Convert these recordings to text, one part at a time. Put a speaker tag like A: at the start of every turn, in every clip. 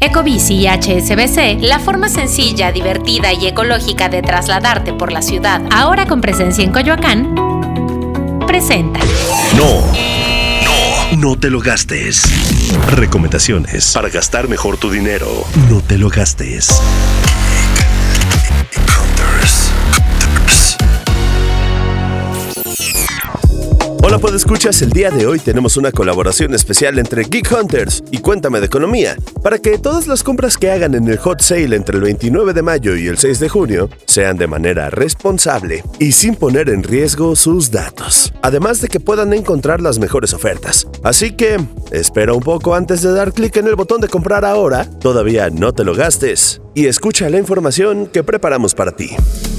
A: Ecobici y HSBC, la forma sencilla, divertida y ecológica de trasladarte por la ciudad, ahora con presencia en Coyoacán, presenta.
B: No, no, no te lo gastes. Recomendaciones para gastar mejor tu dinero. No te lo gastes. Hola, escuchas, el día de hoy tenemos una colaboración especial entre Geek Hunters y Cuéntame de Economía, para que todas las compras que hagan en el hot sale entre el 29 de mayo y el 6 de junio sean de manera responsable y sin poner en riesgo sus datos, además de que puedan encontrar las mejores ofertas. Así que, espera un poco antes de dar clic en el botón de comprar ahora, todavía no te lo gastes, y escucha la información que preparamos para ti.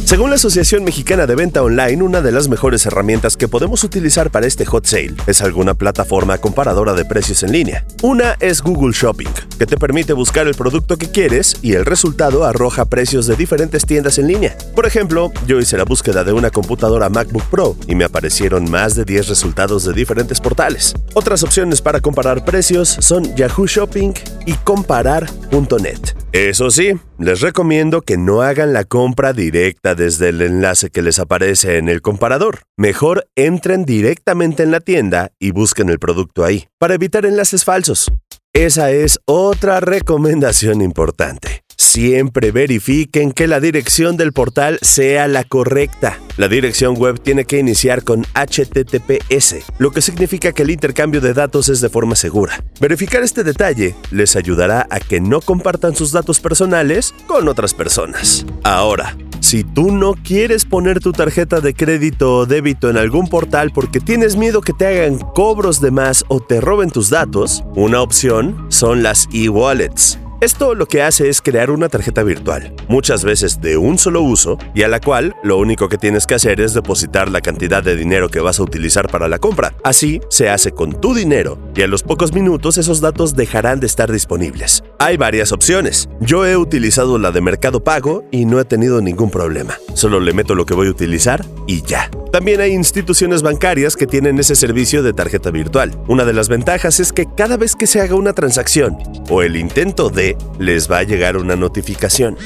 B: Según la Asociación Mexicana de Venta Online, una de las mejores herramientas que podemos utilizar para este hot sale es alguna plataforma comparadora de precios en línea. Una es Google Shopping, que te permite buscar el producto que quieres y el resultado arroja precios de diferentes tiendas en línea. Por ejemplo, yo hice la búsqueda de una computadora MacBook Pro y me aparecieron más de 10 resultados de diferentes portales. Otras opciones para comparar precios son Yahoo Shopping y comparar.net. Eso sí, les recomiendo que no hagan la compra directa desde el enlace que les aparece en el comparador. Mejor entren directamente en la tienda y busquen el producto ahí, para evitar enlaces falsos. Esa es otra recomendación importante. Siempre verifiquen que la dirección del portal sea la correcta. La dirección web tiene que iniciar con HTTPS, lo que significa que el intercambio de datos es de forma segura. Verificar este detalle les ayudará a que no compartan sus datos personales con otras personas. Ahora, si tú no quieres poner tu tarjeta de crédito o débito en algún portal porque tienes miedo que te hagan cobros de más o te roben tus datos, una opción son las e-wallets. Esto lo que hace es crear una tarjeta virtual, muchas veces de un solo uso, y a la cual lo único que tienes que hacer es depositar la cantidad de dinero que vas a utilizar para la compra. Así se hace con tu dinero, y a los pocos minutos esos datos dejarán de estar disponibles. Hay varias opciones. Yo he utilizado la de Mercado Pago y no he tenido ningún problema. Solo le meto lo que voy a utilizar y ya. También hay instituciones bancarias que tienen ese servicio de tarjeta virtual. Una de las ventajas es que cada vez que se haga una transacción o el intento de, les va a llegar una notificación.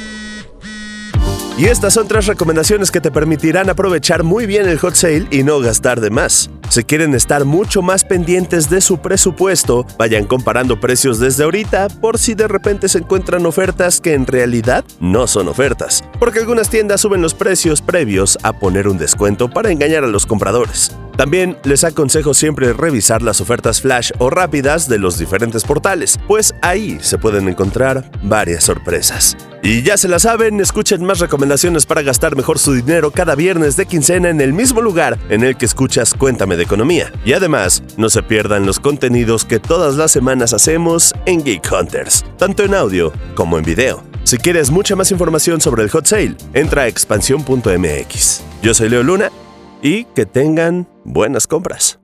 B: Y estas son tres recomendaciones que te permitirán aprovechar muy bien el hot sale y no gastar de más. Si quieren estar mucho más pendientes de su presupuesto, vayan comparando precios desde ahorita por si de repente se encuentran ofertas que en realidad no son ofertas, porque algunas tiendas suben los precios previos a poner un descuento para engañar a los compradores. También les aconsejo siempre revisar las ofertas flash o rápidas de los diferentes portales, pues ahí se pueden encontrar varias sorpresas. Y ya se la saben, escuchen más recomendaciones para gastar mejor su dinero cada viernes de quincena en el mismo lugar en el que escuchas Cuéntame de Economía. Y además, no se pierdan los contenidos que todas las semanas hacemos en Geek Hunters, tanto en audio como en video. Si quieres mucha más información sobre el hot sale, entra a expansión.mx. Yo soy Leo Luna y que tengan buenas compras.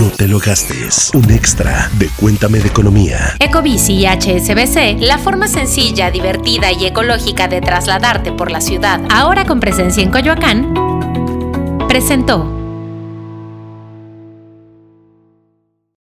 B: No te lo gastes. Un extra de Cuéntame de Economía.
A: Ecobici y HSBC, la forma sencilla, divertida y ecológica de trasladarte por la ciudad, ahora con presencia en Coyoacán, presentó.